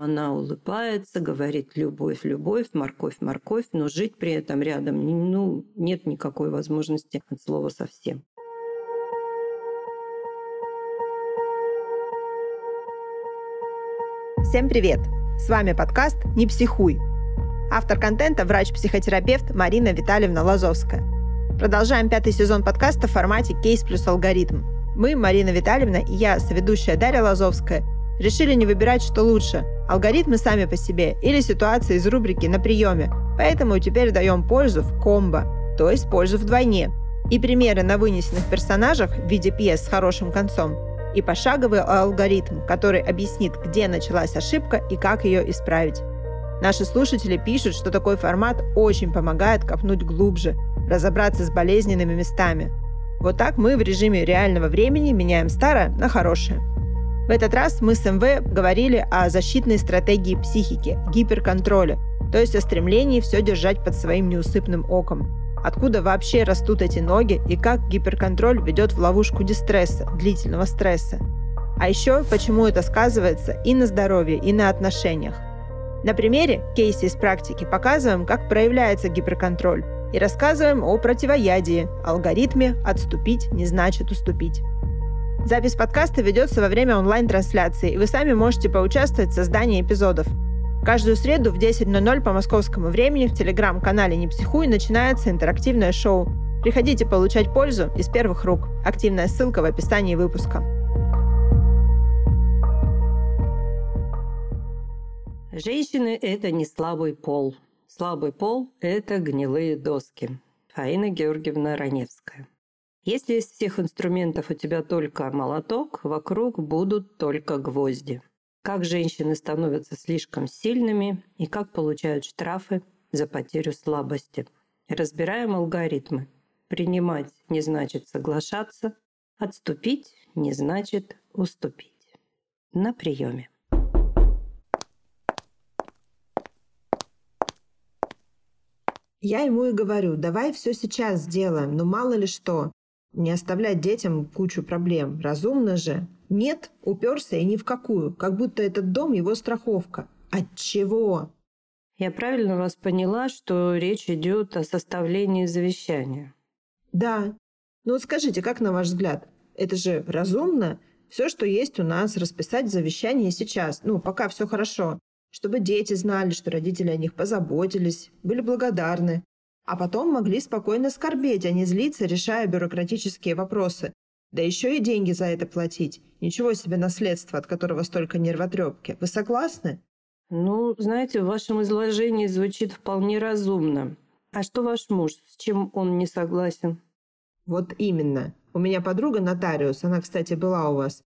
Она улыбается, говорит «любовь, любовь, морковь, морковь», но жить при этом рядом ну, нет никакой возможности от слова совсем. Всем привет! С вами подкаст «Не психуй». Автор контента – врач-психотерапевт Марина Витальевна Лазовская. Продолжаем пятый сезон подкаста в формате «Кейс плюс алгоритм». Мы, Марина Витальевна и я, соведущая Дарья Лазовская, решили не выбирать, что лучше – алгоритмы сами по себе или ситуации из рубрики «На приеме», поэтому теперь даем пользу в комбо, то есть пользу вдвойне. И примеры на вынесенных персонажах в виде пьес с хорошим концом, и пошаговый алгоритм, который объяснит, где началась ошибка и как ее исправить. Наши слушатели пишут, что такой формат очень помогает копнуть глубже, разобраться с болезненными местами. Вот так мы в режиме реального времени меняем старое на хорошее. В этот раз мы с МВ говорили о защитной стратегии психики, гиперконтроле, то есть о стремлении все держать под своим неусыпным оком. Откуда вообще растут эти ноги и как гиперконтроль ведет в ловушку дистресса, длительного стресса. А еще, почему это сказывается и на здоровье, и на отношениях. На примере кейса из практики показываем, как проявляется гиперконтроль и рассказываем о противоядии, алгоритме «отступить не значит уступить». Запись подкаста ведется во время онлайн-трансляции, и вы сами можете поучаствовать в создании эпизодов. Каждую среду в 10.00 по московскому времени в телеграм-канале «Не психуй» начинается интерактивное шоу. Приходите получать пользу из первых рук. Активная ссылка в описании выпуска. Женщины – это не слабый пол. Слабый пол – это гнилые доски. Фаина Георгиевна Раневская. Если из всех инструментов у тебя только молоток, вокруг будут только гвозди. Как женщины становятся слишком сильными и как получают штрафы за потерю слабости. Разбираем алгоритмы. Принимать не значит соглашаться, отступить не значит уступить. На приеме. Я ему и говорю, давай все сейчас сделаем, но мало ли что. Не оставлять детям кучу проблем. Разумно же. Нет, уперся и ни в какую. Как будто этот дом его страховка. От чего? Я правильно вас поняла, что речь идет о составлении завещания? Да. Ну вот скажите, как на ваш взгляд, это же разумно? Все, что есть у нас, расписать завещание сейчас, ну, пока все хорошо, чтобы дети знали, что родители о них позаботились, были благодарны, а потом могли спокойно скорбеть, а не злиться, решая бюрократические вопросы. Да еще и деньги за это платить. Ничего себе наследство, от которого столько нервотрепки. Вы согласны? Ну, знаете, в вашем изложении звучит вполне разумно. А что ваш муж? С чем он не согласен? Вот именно. У меня подруга нотариус, она, кстати, была у вас.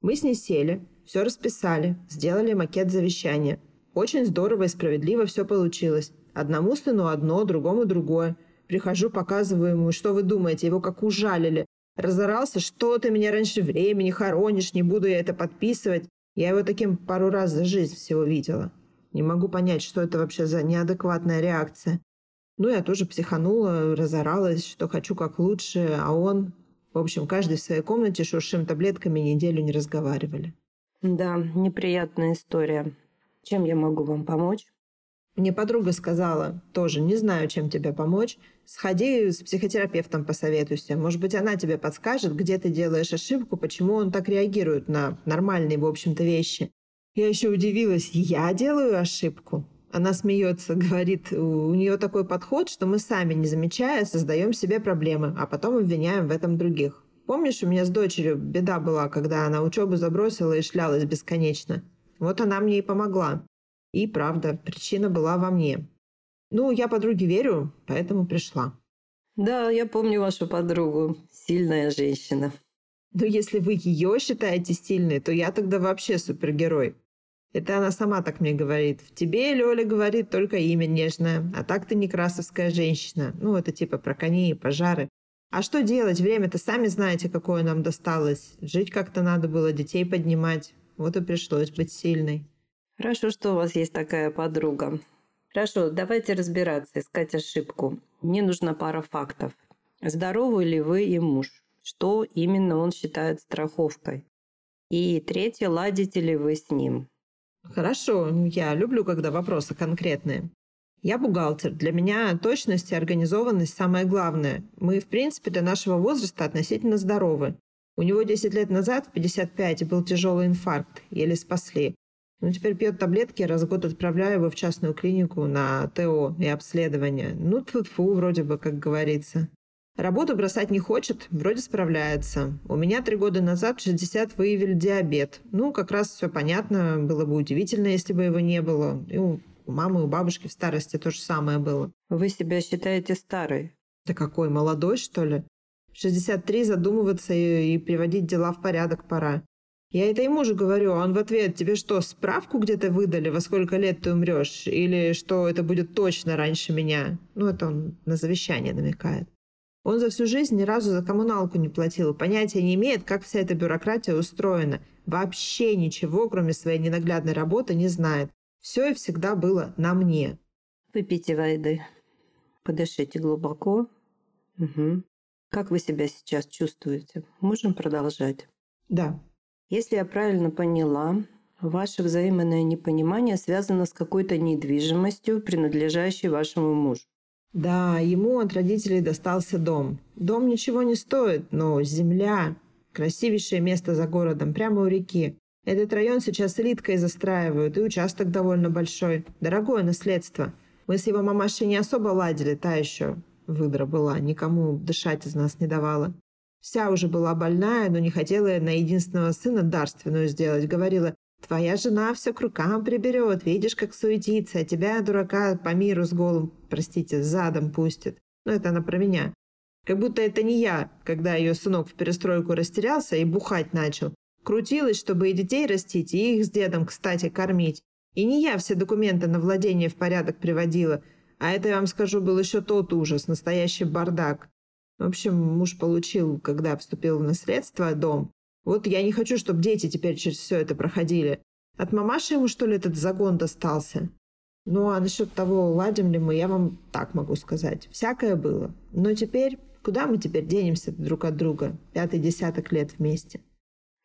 Мы с ней сели, все расписали, сделали макет завещания. Очень здорово и справедливо все получилось. Одному сыну одно, другому другое. Прихожу, показываю ему, что вы думаете, его как ужалили. Разорался, что ты меня раньше времени хоронишь, не буду я это подписывать. Я его таким пару раз за жизнь всего видела. Не могу понять, что это вообще за неадекватная реакция. Ну, я тоже психанула, разоралась, что хочу как лучше, а он... В общем, каждый в своей комнате шуршим таблетками неделю не разговаривали. Да, неприятная история. Чем я могу вам помочь? Мне подруга сказала, тоже не знаю, чем тебе помочь, сходи с психотерапевтом посоветуйся. Может быть, она тебе подскажет, где ты делаешь ошибку, почему он так реагирует на нормальные, в общем-то, вещи. Я еще удивилась, я делаю ошибку? Она смеется, говорит, у нее такой подход, что мы сами, не замечая, создаем себе проблемы, а потом обвиняем в этом других. Помнишь, у меня с дочерью беда была, когда она учебу забросила и шлялась бесконечно? Вот она мне и помогла. И правда, причина была во мне. Ну, я подруге верю, поэтому пришла. Да, я помню вашу подругу. Сильная женщина. Но если вы ее считаете сильной, то я тогда вообще супергерой. Это она сама так мне говорит. В тебе, Лёля, говорит, только имя нежное. А так ты некрасовская женщина. Ну, это типа про коней и пожары. А что делать? Время-то сами знаете, какое нам досталось. Жить как-то надо было, детей поднимать. Вот и пришлось быть сильной. Хорошо, что у вас есть такая подруга. Хорошо, давайте разбираться, искать ошибку. Мне нужна пара фактов. Здоровы ли вы и муж? Что именно он считает страховкой? И третье, ладите ли вы с ним? Хорошо, я люблю, когда вопросы конкретные. Я бухгалтер. Для меня точность и организованность самое главное. Мы, в принципе, для нашего возраста относительно здоровы. У него 10 лет назад, в 55, был тяжелый инфаркт. Еле спасли. Но теперь пьет таблетки, раз в год отправляю его в частную клинику на ТО и обследование. Ну, тьфу вроде бы, как говорится. Работу бросать не хочет, вроде справляется. У меня три года назад 60 выявили диабет. Ну, как раз все понятно, было бы удивительно, если бы его не было. И у мамы, у бабушки в старости то же самое было. Вы себя считаете старой? Да какой, молодой, что ли? В 63 задумываться и, и приводить дела в порядок пора. Я это ему же говорю, а он в ответ, тебе что, справку где-то выдали, во сколько лет ты умрешь? Или что это будет точно раньше меня? Ну, это он на завещание намекает. Он за всю жизнь ни разу за коммуналку не платил, понятия не имеет, как вся эта бюрократия устроена. Вообще ничего, кроме своей ненаглядной работы, не знает. Все и всегда было на мне. Выпейте воды. Подышите глубоко. Угу. Как вы себя сейчас чувствуете? Можем продолжать? Да. Если я правильно поняла, ваше взаимное непонимание связано с какой-то недвижимостью, принадлежащей вашему мужу. Да, ему от родителей достался дом. Дом ничего не стоит, но земля – красивейшее место за городом, прямо у реки. Этот район сейчас элиткой застраивают, и участок довольно большой. Дорогое наследство. Мы с его мамашей не особо ладили, та еще выдра была, никому дышать из нас не давала. Вся уже была больная, но не хотела на единственного сына дарственную сделать. Говорила, твоя жена все к рукам приберет, видишь, как суетится, а тебя, дурака, по миру с голым, простите, задом пустит. Ну, это она про меня. Как будто это не я, когда ее сынок в перестройку растерялся и бухать начал. Крутилась, чтобы и детей растить, и их с дедом, кстати, кормить. И не я все документы на владение в порядок приводила. А это, я вам скажу, был еще тот ужас, настоящий бардак. В общем, муж получил, когда вступил в наследство, дом. Вот я не хочу, чтобы дети теперь через все это проходили. От мамаши ему, что ли, этот загон достался? Ну, а насчет того, ладим ли мы, я вам так могу сказать. Всякое было. Но теперь, куда мы теперь денемся друг от друга? Пятый десяток лет вместе.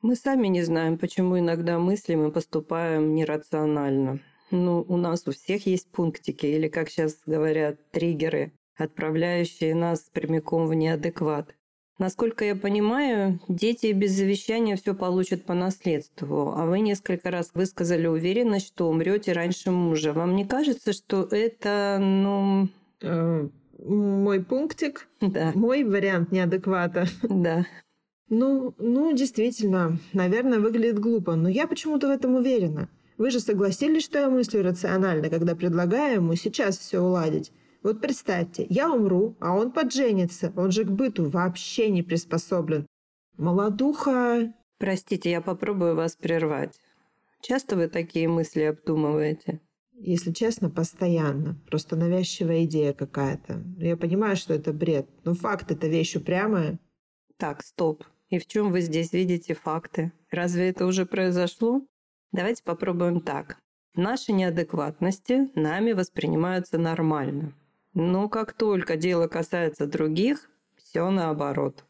Мы сами не знаем, почему иногда мыслим и поступаем нерационально. Ну, у нас у всех есть пунктики, или, как сейчас говорят, триггеры, отправляющие нас прямиком в неадекват. Насколько я понимаю, дети без завещания все получат по наследству, а вы несколько раз высказали уверенность, что умрете раньше мужа. Вам не кажется, что это, ну... Э, мой пунктик? Да. Мой вариант неадеквата? Да. Ну, ну, действительно, наверное, выглядит глупо, но я почему-то в этом уверена. Вы же согласились, что я мыслю рационально, когда предлагаю ему сейчас все уладить. Вот представьте, я умру, а он подженится. Он же к быту вообще не приспособлен. Молодуха... Простите, я попробую вас прервать. Часто вы такие мысли обдумываете? Если честно, постоянно. Просто навязчивая идея какая-то. Я понимаю, что это бред, но факт – это вещь упрямая. Так, стоп. И в чем вы здесь видите факты? Разве это уже произошло? Давайте попробуем так. Наши неадекватности нами воспринимаются нормально. Но как только дело касается других, все наоборот.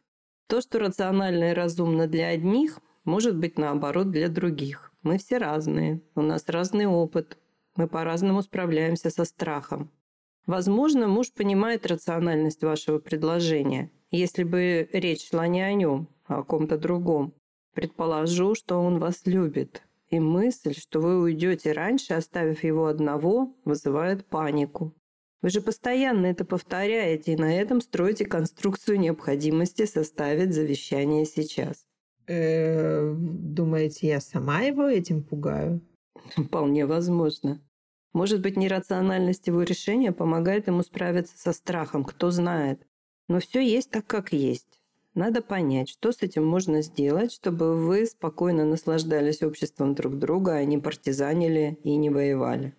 То, что рационально и разумно для одних, может быть наоборот для других. Мы все разные, у нас разный опыт, мы по-разному справляемся со страхом. Возможно, муж понимает рациональность вашего предложения, если бы речь шла не о нем, о ком-то другом. Предположу, что он вас любит. И мысль, что вы уйдете раньше, оставив его одного, вызывает панику. Вы же постоянно это повторяете и на этом строите конструкцию необходимости составить завещание сейчас. Э, думаете, я сама его этим пугаю? Вполне возможно. Может быть, нерациональность его решения помогает ему справиться со страхом, кто знает. Но все есть так, как есть. Надо понять, что с этим можно сделать, чтобы вы спокойно наслаждались обществом друг друга, а не партизанили и не воевали.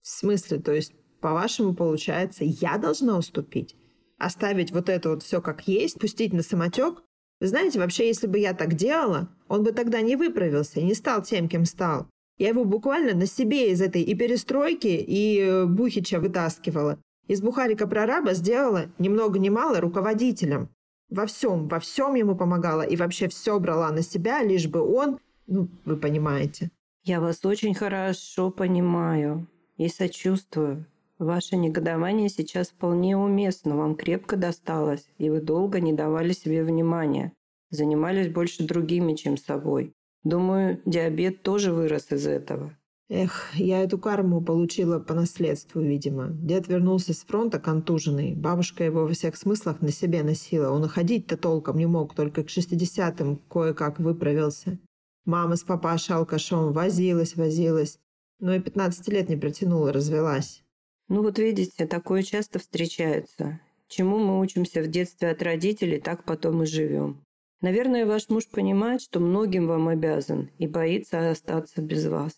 В смысле? То есть, по-вашему, получается, я должна уступить? Оставить вот это вот все как есть, пустить на самотек? Вы знаете, вообще, если бы я так делала, он бы тогда не выправился не стал тем, кем стал. Я его буквально на себе из этой и перестройки, и э, Бухича вытаскивала. Из Бухарика-прораба сделала ни много ни мало руководителем. Во всем, во всем ему помогала и вообще все брала на себя, лишь бы он, ну, вы понимаете. Я вас очень хорошо понимаю и сочувствую. Ваше негодование сейчас вполне уместно, вам крепко досталось, и вы долго не давали себе внимания. Занимались больше другими, чем собой. Думаю, диабет тоже вырос из этого. Эх, я эту карму получила по наследству, видимо. Дед вернулся с фронта контуженный. Бабушка его во всех смыслах на себе носила. Он и ходить-то толком не мог, только к шестидесятым кое-как выправился. Мама с папашей алкашом возилась, возилась. Но и 15 лет не протянула, развелась. Ну вот видите, такое часто встречается. Чему мы учимся в детстве от родителей, так потом и живем. Наверное, ваш муж понимает, что многим вам обязан и боится остаться без вас.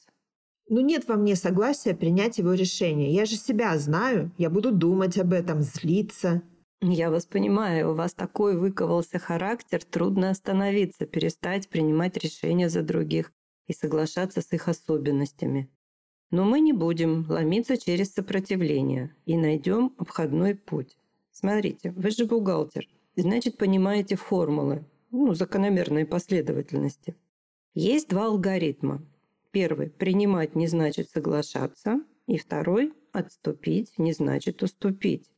Ну нет во мне согласия принять его решение. Я же себя знаю. Я буду думать об этом, злиться. Я вас понимаю, у вас такой выковался характер, трудно остановиться, перестать принимать решения за других и соглашаться с их особенностями. Но мы не будем ломиться через сопротивление и найдем обходной путь. Смотрите, вы же бухгалтер, значит, понимаете формулы, ну, закономерные последовательности. Есть два алгоритма. Первый – принимать не значит соглашаться, и второй – отступить не значит уступить.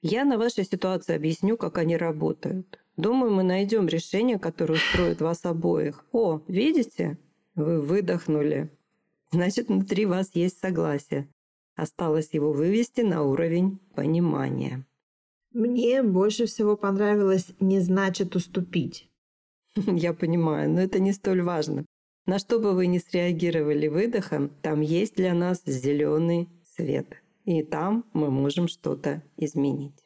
Я на вашей ситуации объясню, как они работают. Думаю, мы найдем решение, которое устроит вас обоих. О, видите? Вы выдохнули. Значит, внутри вас есть согласие. Осталось его вывести на уровень понимания. Мне больше всего понравилось «не значит уступить». Я понимаю, но это не столь важно. На что бы вы ни среагировали выдохом, там есть для нас зеленый свет. И там мы можем что-то изменить.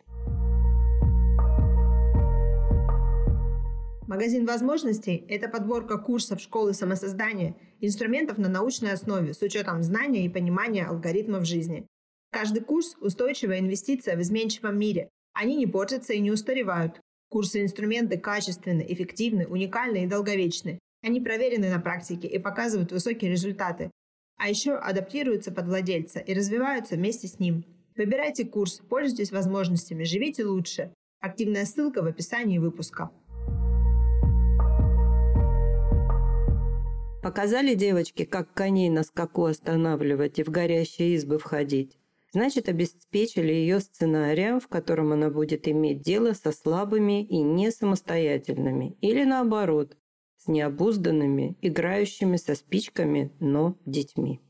Магазин возможностей – это подборка курсов школы самосоздания, инструментов на научной основе с учетом знания и понимания алгоритмов жизни. Каждый курс – устойчивая инвестиция в изменчивом мире. Они не портятся и не устаревают. Курсы и инструменты качественны, эффективны, уникальны и долговечны. Они проверены на практике и показывают высокие результаты. А еще адаптируются под владельца и развиваются вместе с ним. Выбирайте курс, пользуйтесь возможностями, живите лучше. Активная ссылка в описании выпуска. Показали девочке, как коней на скаку останавливать и в горящие избы входить. Значит, обеспечили ее сценарием, в котором она будет иметь дело со слабыми и не самостоятельными, или наоборот, с необузданными, играющими со спичками, но детьми.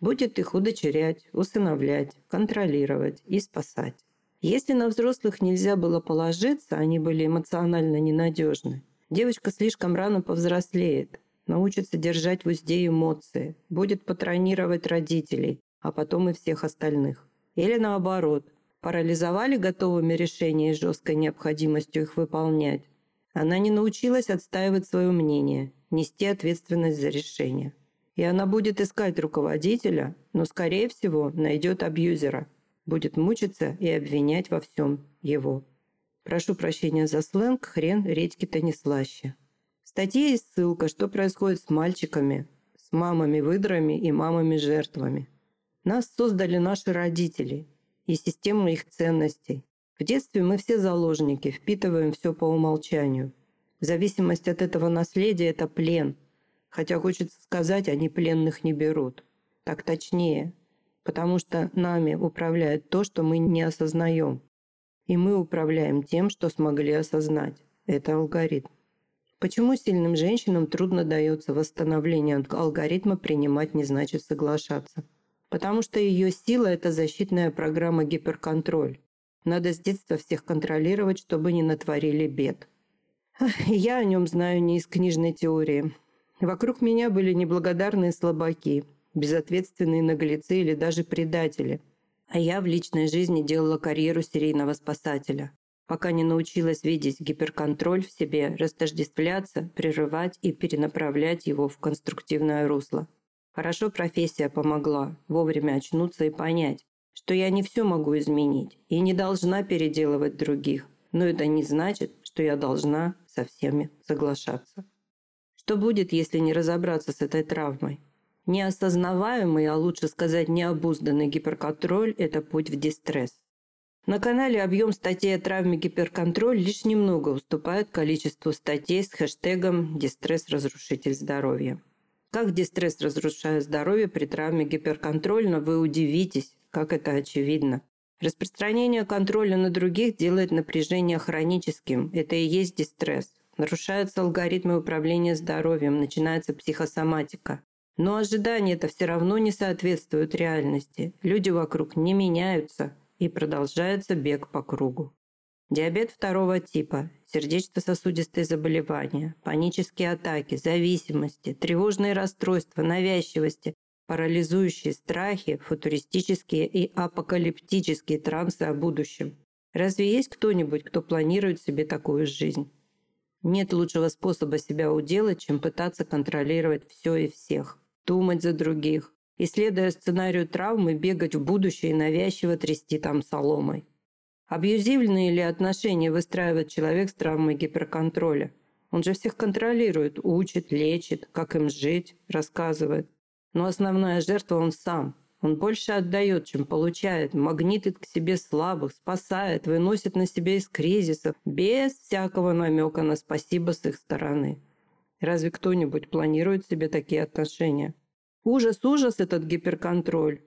Будет их удочерять, усыновлять, контролировать и спасать. Если на взрослых нельзя было положиться, они были эмоционально ненадежны, девочка слишком рано повзрослеет, научится держать в узде эмоции, будет патронировать родителей, а потом и всех остальных. Или наоборот, парализовали готовыми решения и жесткой необходимостью их выполнять, она не научилась отстаивать свое мнение, нести ответственность за решение. И она будет искать руководителя, но, скорее всего, найдет абьюзера, будет мучиться и обвинять во всем его. Прошу прощения за сленг, хрен редьки-то не слаще. Статье есть ссылка, что происходит с мальчиками, с мамами-выдрами и мамами-жертвами. Нас создали наши родители и система их ценностей. В детстве мы все заложники, впитываем все по умолчанию. Зависимость от этого наследия – это плен. Хотя хочется сказать, они пленных не берут. Так точнее. Потому что нами управляет то, что мы не осознаем. И мы управляем тем, что смогли осознать. Это алгоритм. Почему сильным женщинам трудно дается восстановление алгоритма принимать не значит соглашаться? Потому что ее сила – это защитная программа гиперконтроль. Надо с детства всех контролировать, чтобы не натворили бед. Я о нем знаю не из книжной теории. Вокруг меня были неблагодарные слабаки, безответственные наглецы или даже предатели. А я в личной жизни делала карьеру серийного спасателя, пока не научилась видеть гиперконтроль в себе, растождествляться, прерывать и перенаправлять его в конструктивное русло. Хорошо профессия помогла вовремя очнуться и понять, что я не все могу изменить и не должна переделывать других, но это не значит, что я должна со всеми соглашаться. Что будет, если не разобраться с этой травмой? Неосознаваемый, а лучше сказать необузданный гиперконтроль – это путь в дистресс. На канале объем статей о травме гиперконтроль лишь немного уступает количеству статей с хэштегом «Дистресс-разрушитель здоровья». Как дистресс разрушает здоровье при травме гиперконтрольно, вы удивитесь, как это очевидно. Распространение контроля на других делает напряжение хроническим. Это и есть дистресс. Нарушаются алгоритмы управления здоровьем, начинается психосоматика. Но ожидания это все равно не соответствуют реальности. Люди вокруг не меняются, и продолжается бег по кругу. Диабет второго типа, сердечно-сосудистые заболевания, панические атаки, зависимости, тревожные расстройства, навязчивости, парализующие страхи, футуристические и апокалиптические трансы о будущем. Разве есть кто-нибудь, кто планирует себе такую жизнь? Нет лучшего способа себя уделать, чем пытаться контролировать все и всех, думать за других, и, следуя сценарию травмы, бегать в будущее и навязчиво трясти там соломой. Абьюзивные ли отношения выстраивает человек с травмой гиперконтроля? Он же всех контролирует, учит, лечит, как им жить, рассказывает. Но основная жертва он сам. Он больше отдает, чем получает, магнитит к себе слабых, спасает, выносит на себя из кризисов, без всякого намека на спасибо с их стороны. Разве кто-нибудь планирует себе такие отношения? Ужас, ужас этот гиперконтроль.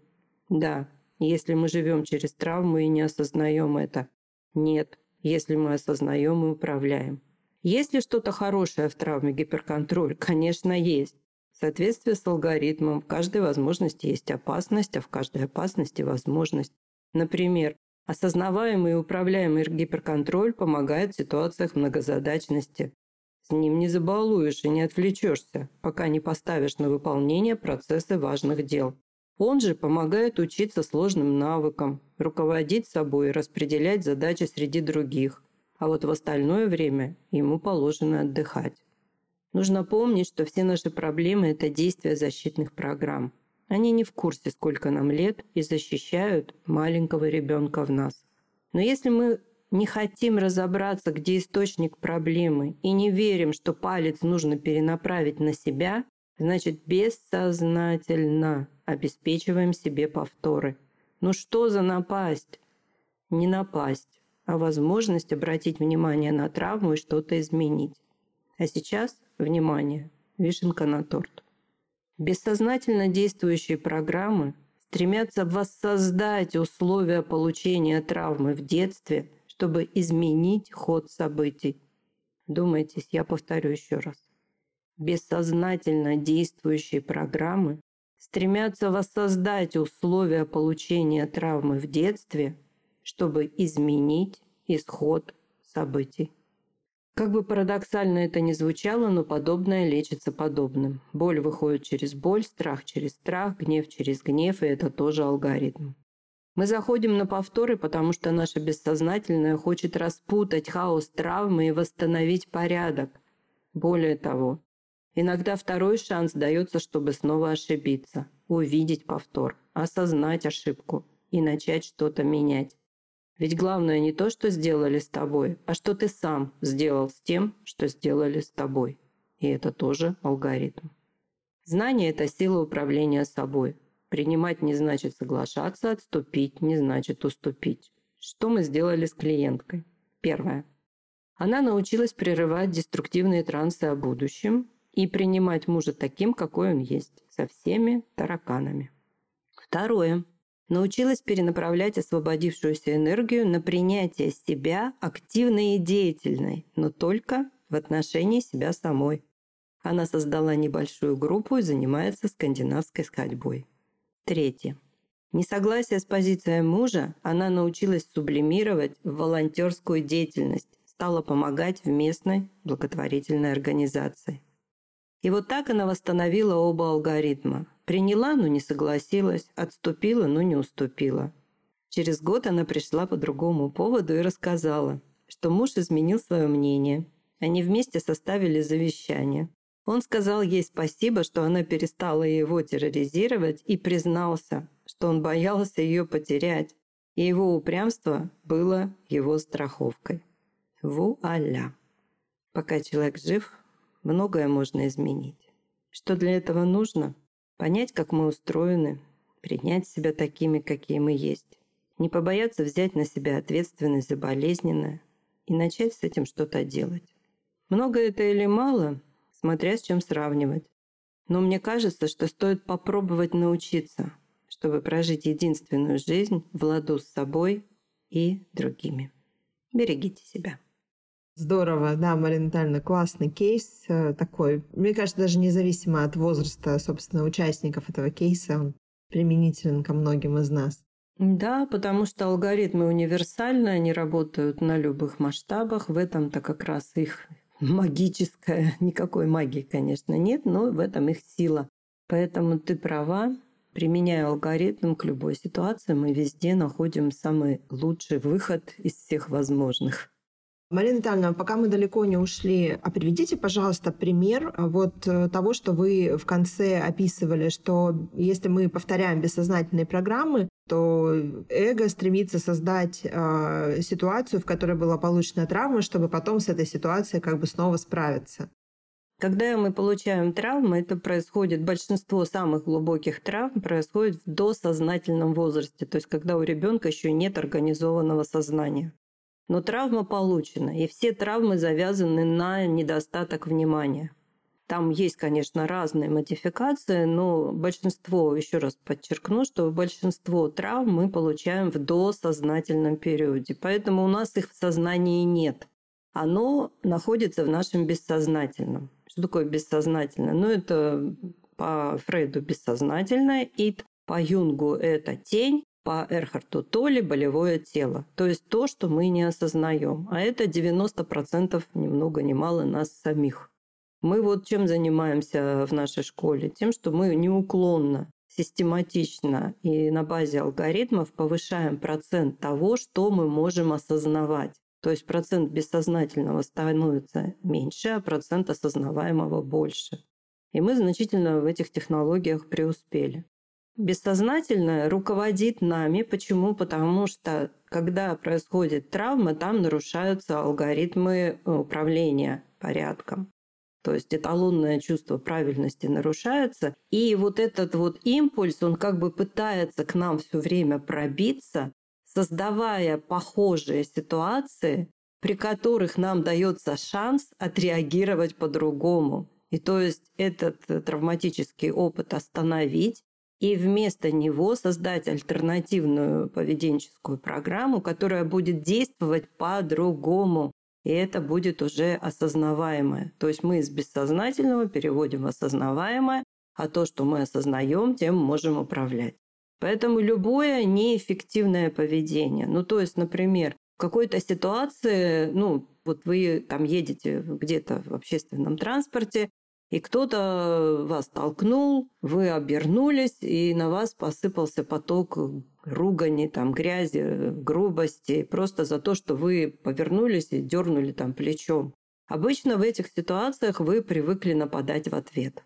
Да, если мы живем через травму и не осознаем это. Нет, если мы осознаем и управляем. Есть ли что-то хорошее в травме гиперконтроль? Конечно, есть. В соответствии с алгоритмом в каждой возможности есть опасность, а в каждой опасности возможность. Например, осознаваемый и управляемый гиперконтроль помогает в ситуациях многозадачности. Ним не забалуешь и не отвлечешься, пока не поставишь на выполнение процессы важных дел. Он же помогает учиться сложным навыкам, руководить собой и распределять задачи среди других. А вот в остальное время ему положено отдыхать. Нужно помнить, что все наши проблемы – это действия защитных программ. Они не в курсе, сколько нам лет, и защищают маленького ребенка в нас. Но если мы не хотим разобраться, где источник проблемы, и не верим, что палец нужно перенаправить на себя, значит бессознательно обеспечиваем себе повторы. Ну что за напасть? Не напасть, а возможность обратить внимание на травму и что-то изменить. А сейчас, внимание, вишенка на торт. Бессознательно действующие программы стремятся воссоздать условия получения травмы в детстве, чтобы изменить ход событий. Думайтесь, я повторю еще раз. Бессознательно действующие программы стремятся воссоздать условия получения травмы в детстве, чтобы изменить исход событий. Как бы парадоксально это ни звучало, но подобное лечится подобным. Боль выходит через боль, страх через страх, гнев через гнев, и это тоже алгоритм. Мы заходим на повторы, потому что наше бессознательное хочет распутать хаос травмы и восстановить порядок. Более того, Иногда второй шанс дается, чтобы снова ошибиться, увидеть повтор, осознать ошибку и начать что-то менять. Ведь главное не то, что сделали с тобой, а что ты сам сделал с тем, что сделали с тобой. И это тоже алгоритм. Знание – это сила управления собой. Принимать не значит соглашаться, отступить не значит уступить. Что мы сделали с клиенткой? Первое. Она научилась прерывать деструктивные трансы о будущем и принимать мужа таким, какой он есть, со всеми тараканами. Второе. Научилась перенаправлять освободившуюся энергию на принятие себя активной и деятельной, но только в отношении себя самой. Она создала небольшую группу и занимается скандинавской ходьбой. Третье. Несогласие с позицией мужа она научилась сублимировать в волонтерскую деятельность, стала помогать в местной благотворительной организации. И вот так она восстановила оба алгоритма. Приняла, но не согласилась, отступила, но не уступила. Через год она пришла по другому поводу и рассказала, что муж изменил свое мнение. Они вместе составили завещание. Он сказал ей спасибо, что она перестала его терроризировать и признался, что он боялся ее потерять, и его упрямство было его страховкой. Вуаля! Пока человек жив, многое можно изменить. Что для этого нужно? Понять, как мы устроены, принять себя такими, какие мы есть, не побояться взять на себя ответственность за болезненное и начать с этим что-то делать. Много это или мало, смотря с чем сравнивать. Но мне кажется, что стоит попробовать научиться, чтобы прожить единственную жизнь в ладу с собой и другими. Берегите себя. Здорово, да, Марина Витальевна, классный кейс э, такой. Мне кажется, даже независимо от возраста, собственно, участников этого кейса, он применителен ко многим из нас. Да, потому что алгоритмы универсальны, они работают на любых масштабах. В этом-то как раз их магическая, никакой магии, конечно, нет, но в этом их сила. Поэтому ты права, применяя алгоритм к любой ситуации, мы везде находим самый лучший выход из всех возможных. Марина Витальевна, пока мы далеко не ушли, а приведите, пожалуйста, пример а, вот э, того, что вы в конце описывали, что если мы повторяем бессознательные программы, то эго стремится создать э, ситуацию, в которой была получена травма, чтобы потом с этой ситуацией как бы снова справиться. Когда мы получаем травмы, это происходит, большинство самых глубоких травм происходит в досознательном возрасте, то есть когда у ребенка еще нет организованного сознания. Но травма получена, и все травмы завязаны на недостаток внимания. Там есть, конечно, разные модификации, но большинство, еще раз подчеркну, что большинство травм мы получаем в досознательном периоде. Поэтому у нас их в сознании нет. Оно находится в нашем бессознательном. Что такое бессознательное? Ну, это по Фрейду бессознательное, и по Юнгу это тень, по Эрхарту Толли болевое тело. То есть то, что мы не осознаем. А это 90% ни много ни мало нас самих. Мы вот чем занимаемся в нашей школе? Тем, что мы неуклонно, систематично и на базе алгоритмов повышаем процент того, что мы можем осознавать. То есть процент бессознательного становится меньше, а процент осознаваемого больше. И мы значительно в этих технологиях преуспели. Бессознательное руководит нами. Почему? Потому что когда происходит травма, там нарушаются алгоритмы управления порядком. То есть эталонное чувство правильности нарушается. И вот этот вот импульс, он как бы пытается к нам все время пробиться, создавая похожие ситуации, при которых нам дается шанс отреагировать по-другому. И то есть этот травматический опыт остановить, и вместо него создать альтернативную поведенческую программу, которая будет действовать по-другому. И это будет уже осознаваемое. То есть мы из бессознательного переводим в осознаваемое, а то, что мы осознаем, тем можем управлять. Поэтому любое неэффективное поведение, ну то есть, например, в какой-то ситуации, ну вот вы там едете где-то в общественном транспорте, и кто-то вас толкнул, вы обернулись, и на вас посыпался поток ругани, там, грязи, грубости, просто за то, что вы повернулись и дернули там плечом. Обычно в этих ситуациях вы привыкли нападать в ответ.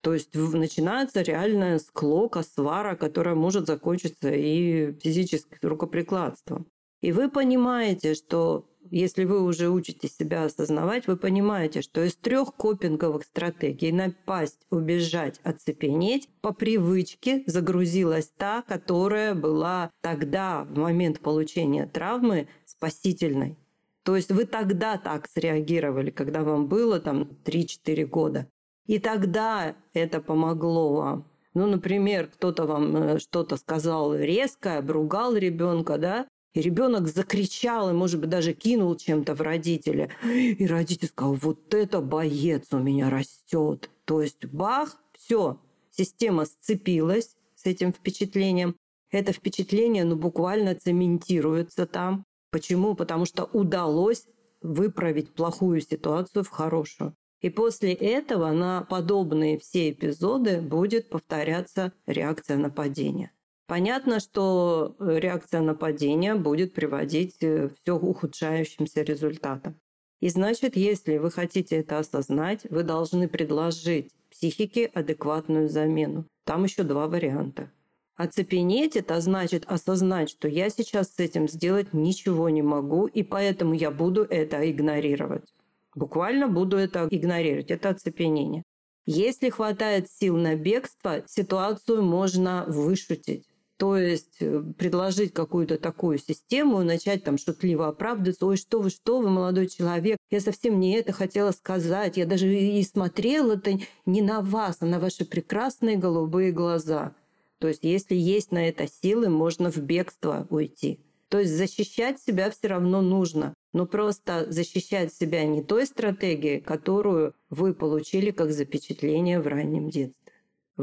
То есть начинается реальная склока, свара, которая может закончиться и физическим рукоприкладством. И вы понимаете, что если вы уже учитесь себя осознавать, вы понимаете, что из трех копинговых стратегий напасть, убежать, оцепенеть, по привычке загрузилась та, которая была тогда, в момент получения травмы, спасительной. То есть вы тогда так среагировали, когда вам было там 3-4 года. И тогда это помогло вам. Ну, например, кто-то вам э, что-то сказал резко, обругал ребенка, да, и ребенок закричал, и, может быть, даже кинул чем-то в родителя. И родитель сказал, вот это боец у меня растет. То есть бах, все, система сцепилась с этим впечатлением. Это впечатление, ну, буквально цементируется там. Почему? Потому что удалось выправить плохую ситуацию в хорошую. И после этого на подобные все эпизоды будет повторяться реакция нападения. Понятно, что э, реакция нападения будет приводить э, к ухудшающимся результатам. И значит, если вы хотите это осознать, вы должны предложить психике адекватную замену. Там еще два варианта. Оцепенеть – это значит осознать, что я сейчас с этим сделать ничего не могу, и поэтому я буду это игнорировать. Буквально буду это игнорировать. Это оцепенение. Если хватает сил на бегство, ситуацию можно вышутить. То есть э, предложить какую-то такую систему, начать там шутливо оправдываться, ой, что вы, что вы, молодой человек, я совсем не это хотела сказать, я даже и смотрела это не на вас, а на ваши прекрасные голубые глаза. То есть если есть на это силы, можно в бегство уйти. То есть защищать себя все равно нужно, но просто защищать себя не той стратегией, которую вы получили как запечатление в раннем детстве.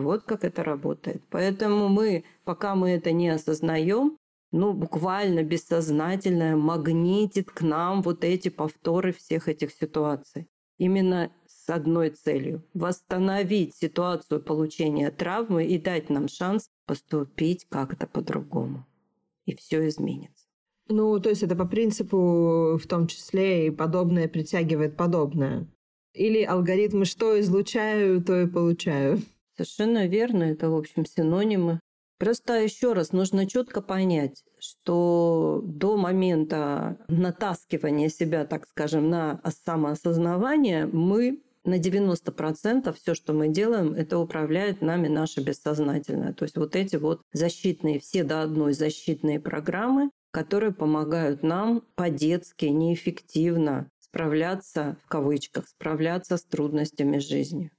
Вот как это работает. Поэтому мы, пока мы это не осознаем, ну, буквально бессознательно магнитит к нам вот эти повторы всех этих ситуаций. Именно с одной целью – восстановить ситуацию получения травмы и дать нам шанс поступить как-то по-другому. И все изменится. Ну, то есть это по принципу в том числе и подобное притягивает подобное. Или алгоритмы что излучаю, то и получаю. Совершенно верно, это, в общем, синонимы. Просто еще раз нужно четко понять, что до момента натаскивания себя, так скажем, на самоосознавание, мы на 90% все, что мы делаем, это управляет нами наше бессознательное. То есть вот эти вот защитные, все до одной защитные программы, которые помогают нам по-детски, неэффективно справляться, в кавычках, справляться с трудностями жизни.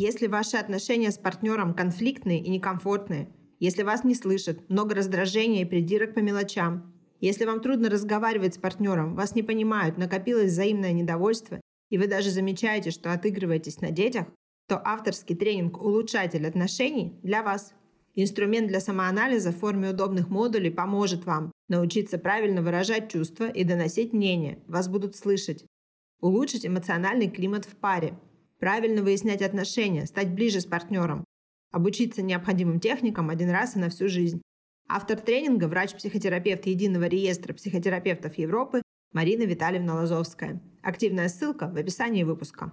Если ваши отношения с партнером конфликтные и некомфортные, если вас не слышат, много раздражения и придирок по мелочам, если вам трудно разговаривать с партнером, вас не понимают, накопилось взаимное недовольство, и вы даже замечаете, что отыгрываетесь на детях, то авторский тренинг «Улучшатель отношений» для вас. Инструмент для самоанализа в форме удобных модулей поможет вам научиться правильно выражать чувства и доносить мнение, вас будут слышать, улучшить эмоциональный климат в паре, правильно выяснять отношения, стать ближе с партнером, обучиться необходимым техникам один раз и на всю жизнь. Автор тренинга – врач-психотерапевт Единого реестра психотерапевтов Европы Марина Витальевна Лазовская. Активная ссылка в описании выпуска.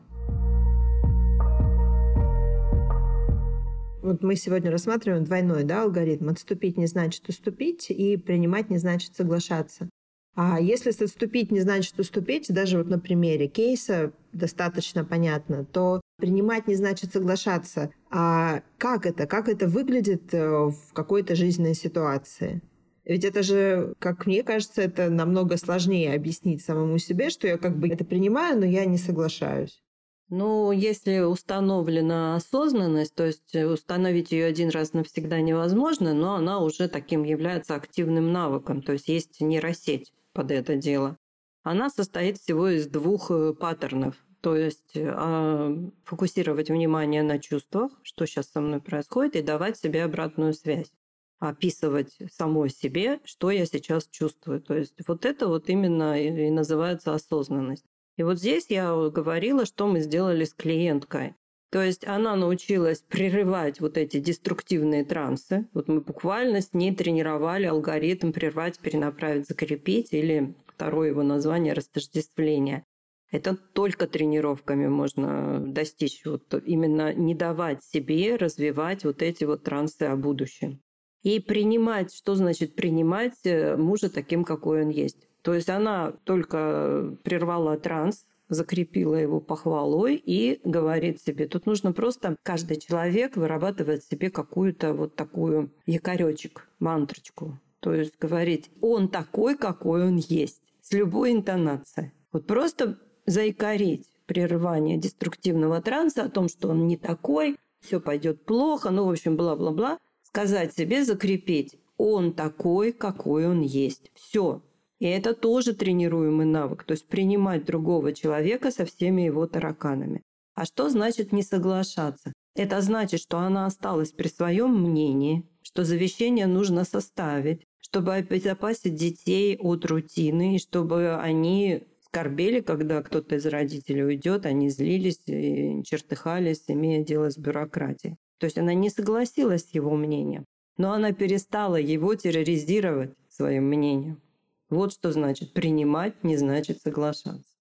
Вот мы сегодня рассматриваем двойной да, алгоритм. Отступить не значит уступить, и принимать не значит соглашаться. А если отступить не значит уступить, даже вот на примере кейса достаточно понятно, то принимать не значит соглашаться. А как это? Как это выглядит э, в какой-то жизненной ситуации? Ведь это же, как мне кажется, это намного сложнее объяснить самому себе, что я как бы это принимаю, но я не соглашаюсь. Ну, если установлена осознанность, то есть установить ее один раз навсегда невозможно, но она уже таким является активным навыком, то есть есть нейросеть под это дело. Она состоит всего из двух э, паттернов. То есть э, фокусировать внимание на чувствах, что сейчас со мной происходит, и давать себе обратную связь. Описывать самой себе, что я сейчас чувствую. То есть вот это вот именно и называется осознанность. И вот здесь я говорила, что мы сделали с клиенткой. То есть она научилась прерывать вот эти деструктивные трансы. Вот мы буквально с ней тренировали алгоритм прервать, перенаправить, закрепить или второе его название растождествление. Это только тренировками можно достичь. Вот именно не давать себе развивать вот эти вот трансы о будущем. И принимать, что значит принимать э, мужа таким, какой он есть. То есть она только прервала транс, закрепила его похвалой и говорит себе, тут нужно просто, каждый человек вырабатывает себе какую-то вот такую якоречек, мантрочку. То есть говорить, он такой, какой он есть, с любой интонацией. Вот просто заикарить прерывание деструктивного транса о том, что он не такой, все пойдет плохо, ну, в общем, бла-бла-бла, сказать себе, закрепить, он такой, какой он есть. Все, и это тоже тренируемый навык, то есть принимать другого человека со всеми его тараканами. А что значит не соглашаться? Это значит, что она осталась при своем мнении, что завещание нужно составить, чтобы обезопасить детей от рутины, и чтобы они скорбели, когда кто-то из родителей уйдет, они злились и чертыхались, имея дело с бюрократией. То есть она не согласилась с его мнением, но она перестала его терроризировать своим мнением. Вот что значит принимать, не значит соглашаться.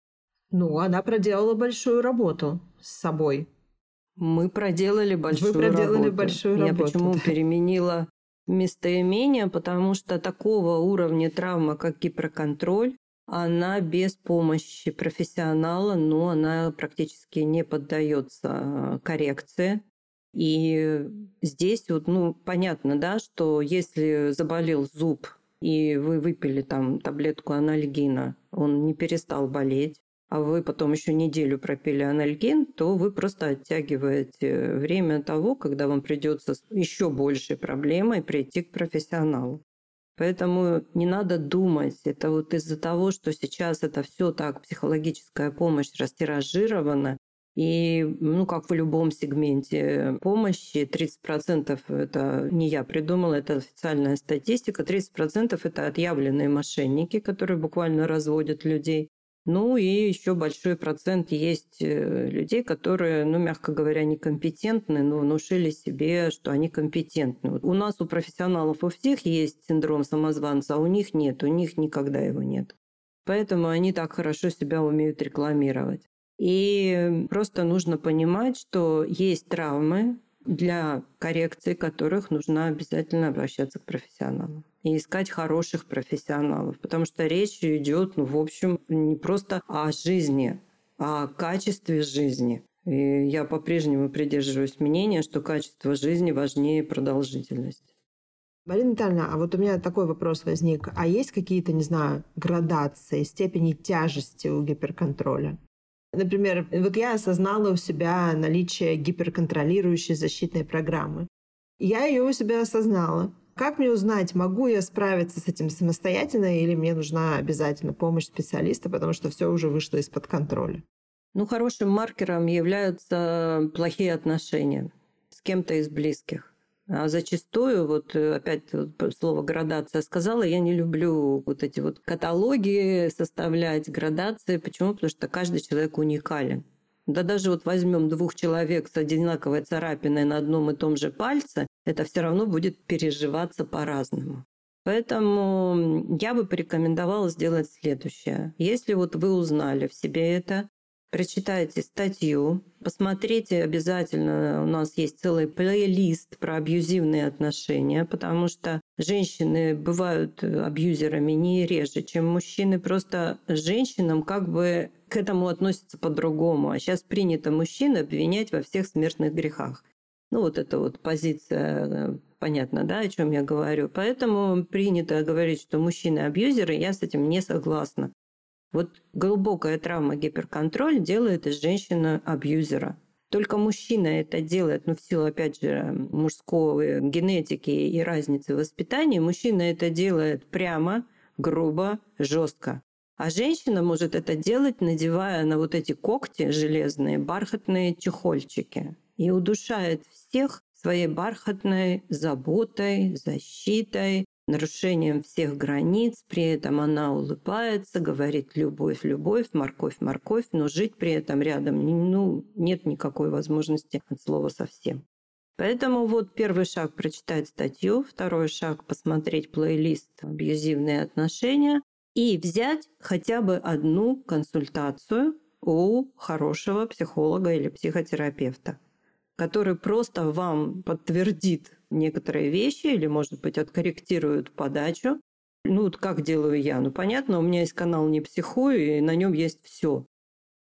Ну, она проделала большую работу с собой. Мы проделали большую Вы проделали работу. большую Я работу. почему переменила местоимение? Потому что такого уровня травмы, как гипроконтроль, она без помощи профессионала, но она практически не поддается коррекции. И здесь вот, ну, понятно, да, что если заболел зуб, и вы выпили там таблетку анальгина, он не перестал болеть, а вы потом еще неделю пропили анальгин, то вы просто оттягиваете время того, когда вам придется с еще большей проблемой прийти к профессионалу. Поэтому не надо думать, это вот из-за того, что сейчас это все так, психологическая помощь растиражирована, и, ну, как в любом сегменте помощи, 30% это не я придумала, это официальная статистика, 30% это отъявленные мошенники, которые буквально разводят людей. Ну и еще большой процент есть э, людей, которые, ну, мягко говоря, некомпетентны, но внушили себе, что они компетентны. у нас, у профессионалов, у всех есть синдром самозванца, а у них нет, у них никогда его нет. Поэтому они так хорошо себя умеют рекламировать. И просто нужно понимать, что есть травмы, для коррекции которых нужно обязательно обращаться к профессионалам и искать хороших профессионалов, потому что речь идет, ну, в общем, не просто о жизни, а о качестве жизни. И я по-прежнему придерживаюсь мнения, что качество жизни важнее продолжительности. Марина Витальевна, а вот у меня такой вопрос возник. А есть какие-то, не знаю, градации, степени тяжести у гиперконтроля? Например, вот я осознала у себя наличие гиперконтролирующей защитной программы. Я ее у себя осознала. Как мне узнать, могу я справиться с этим самостоятельно или мне нужна обязательно помощь специалиста, потому что все уже вышло из-под контроля? Ну, хорошим маркером являются плохие отношения с кем-то из близких. А зачастую, вот э, опять слово градация сказала, я не люблю вот эти вот каталоги составлять, градации. Почему? Потому что каждый человек уникален. Да даже вот возьмем двух человек с одинаковой царапиной на одном и том же пальце, это все равно будет переживаться по-разному. Поэтому я бы порекомендовала сделать следующее. Если вот вы узнали в себе это, прочитайте статью, посмотрите обязательно, у нас есть целый плейлист про абьюзивные отношения, потому что женщины бывают абьюзерами не реже, чем мужчины, просто женщинам как бы к этому относятся по-другому. А сейчас принято мужчин обвинять во всех смертных грехах. Ну вот это вот позиция, понятно, да, о чем я говорю. Поэтому принято говорить, что мужчины абьюзеры, я с этим не согласна. Вот глубокая травма гиперконтроль делает из женщины абьюзера. Только мужчина это делает, ну, в силу, опять же, мужской генетики и разницы в воспитании, мужчина это делает прямо, грубо, жестко. А женщина может это делать, надевая на вот эти когти железные бархатные чехольчики. И удушает всех своей бархатной заботой, защитой, нарушением всех границ, при этом она улыбается, говорит «любовь, любовь, морковь, морковь», но жить при этом рядом ну, нет никакой возможности от слова совсем. Поэтому вот первый шаг – прочитать статью, второй шаг – посмотреть плейлист «Абьюзивные отношения» и взять хотя бы одну консультацию у хорошего психолога или психотерапевта, который просто вам подтвердит некоторые вещи или, может быть, откорректируют подачу. Ну, вот как делаю я? Ну, понятно, у меня есть канал «Не психую», и на нем есть все.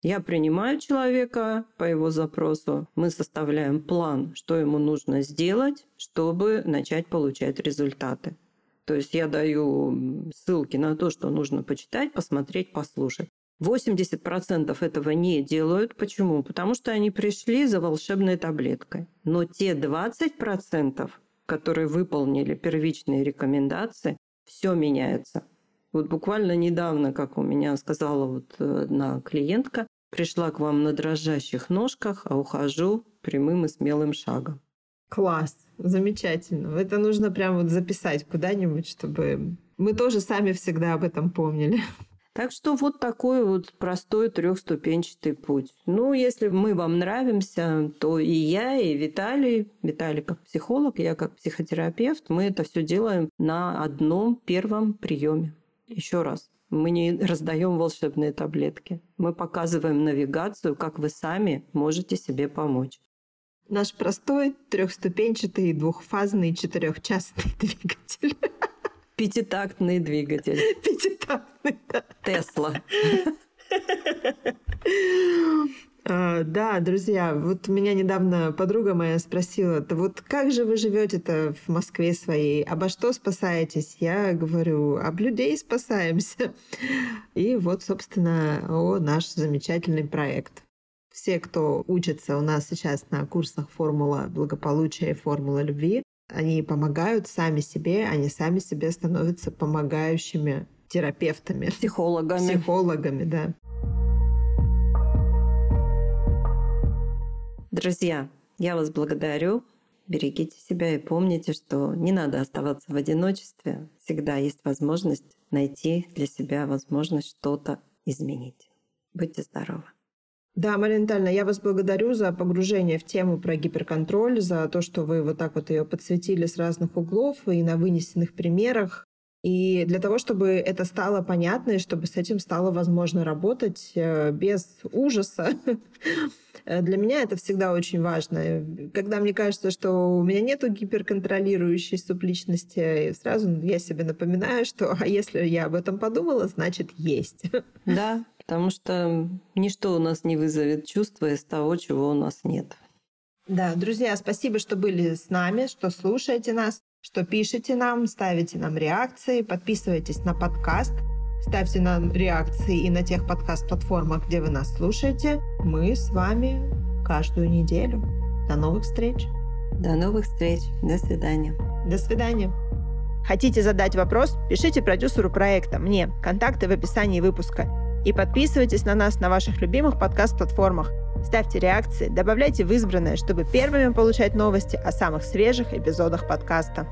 Я принимаю человека по его запросу, мы составляем план, что ему нужно сделать, чтобы начать получать результаты. То есть я даю ссылки на то, что нужно почитать, посмотреть, послушать. 80% этого не делают. Почему? Потому что они пришли за волшебной таблеткой. Но те 20%, которые выполнили первичные рекомендации, все меняется. Вот буквально недавно, как у меня сказала вот одна клиентка, пришла к вам на дрожащих ножках, а ухожу прямым и смелым шагом. Класс, замечательно. Это нужно прям вот записать куда-нибудь, чтобы мы тоже сами всегда об этом помнили. Так что вот такой вот простой трехступенчатый путь. Ну, если мы вам нравимся, то и я, и Виталий, Виталий как психолог, я как психотерапевт, мы это все делаем на одном первом приеме. Еще раз. Мы не раздаем волшебные таблетки. Мы показываем навигацию, как вы сами можете себе помочь. Наш простой трехступенчатый двухфазный четырехчастный двигатель. Пятитактный двигатель. Пятитактный, да. Тесла. А, да, друзья, вот меня недавно подруга моя спросила, вот как же вы живете-то в Москве своей, обо что спасаетесь? Я говорю, об людей спасаемся. И вот, собственно, о наш замечательный проект. Все, кто учится у нас сейчас на курсах «Формула благополучия» и «Формула любви», они помогают сами себе, они сами себе становятся помогающими терапевтами. Психологами. Психологами, да. Друзья, я вас благодарю. Берегите себя и помните, что не надо оставаться в одиночестве. Всегда есть возможность найти для себя возможность что-то изменить. Будьте здоровы. Да, Витальевна, я вас благодарю за погружение в тему про гиперконтроль, за то, что вы вот так вот ее подсветили с разных углов и на вынесенных примерах. И для того, чтобы это стало понятно, и чтобы с этим стало возможно работать э, без ужаса, э, для меня это всегда очень важно. Когда мне кажется, что у меня нет гиперконтролирующей субличности, сразу я себе напоминаю, что а если я об этом подумала, значит есть. Да, потому что ничто у нас не вызовет чувства из того, чего у нас нет. Да, друзья, спасибо, что были с нами, что слушаете нас что пишете нам, ставите нам реакции, подписывайтесь на подкаст, ставьте нам реакции и на тех подкаст-платформах, где вы нас слушаете. Мы с вами каждую неделю. До новых встреч. До новых встреч. До свидания. До свидания. Хотите задать вопрос? Пишите продюсеру проекта, мне. Контакты в описании выпуска. И подписывайтесь на нас на ваших любимых подкаст-платформах – Ставьте реакции, добавляйте в избранное, чтобы первыми получать новости о самых свежих эпизодах подкаста.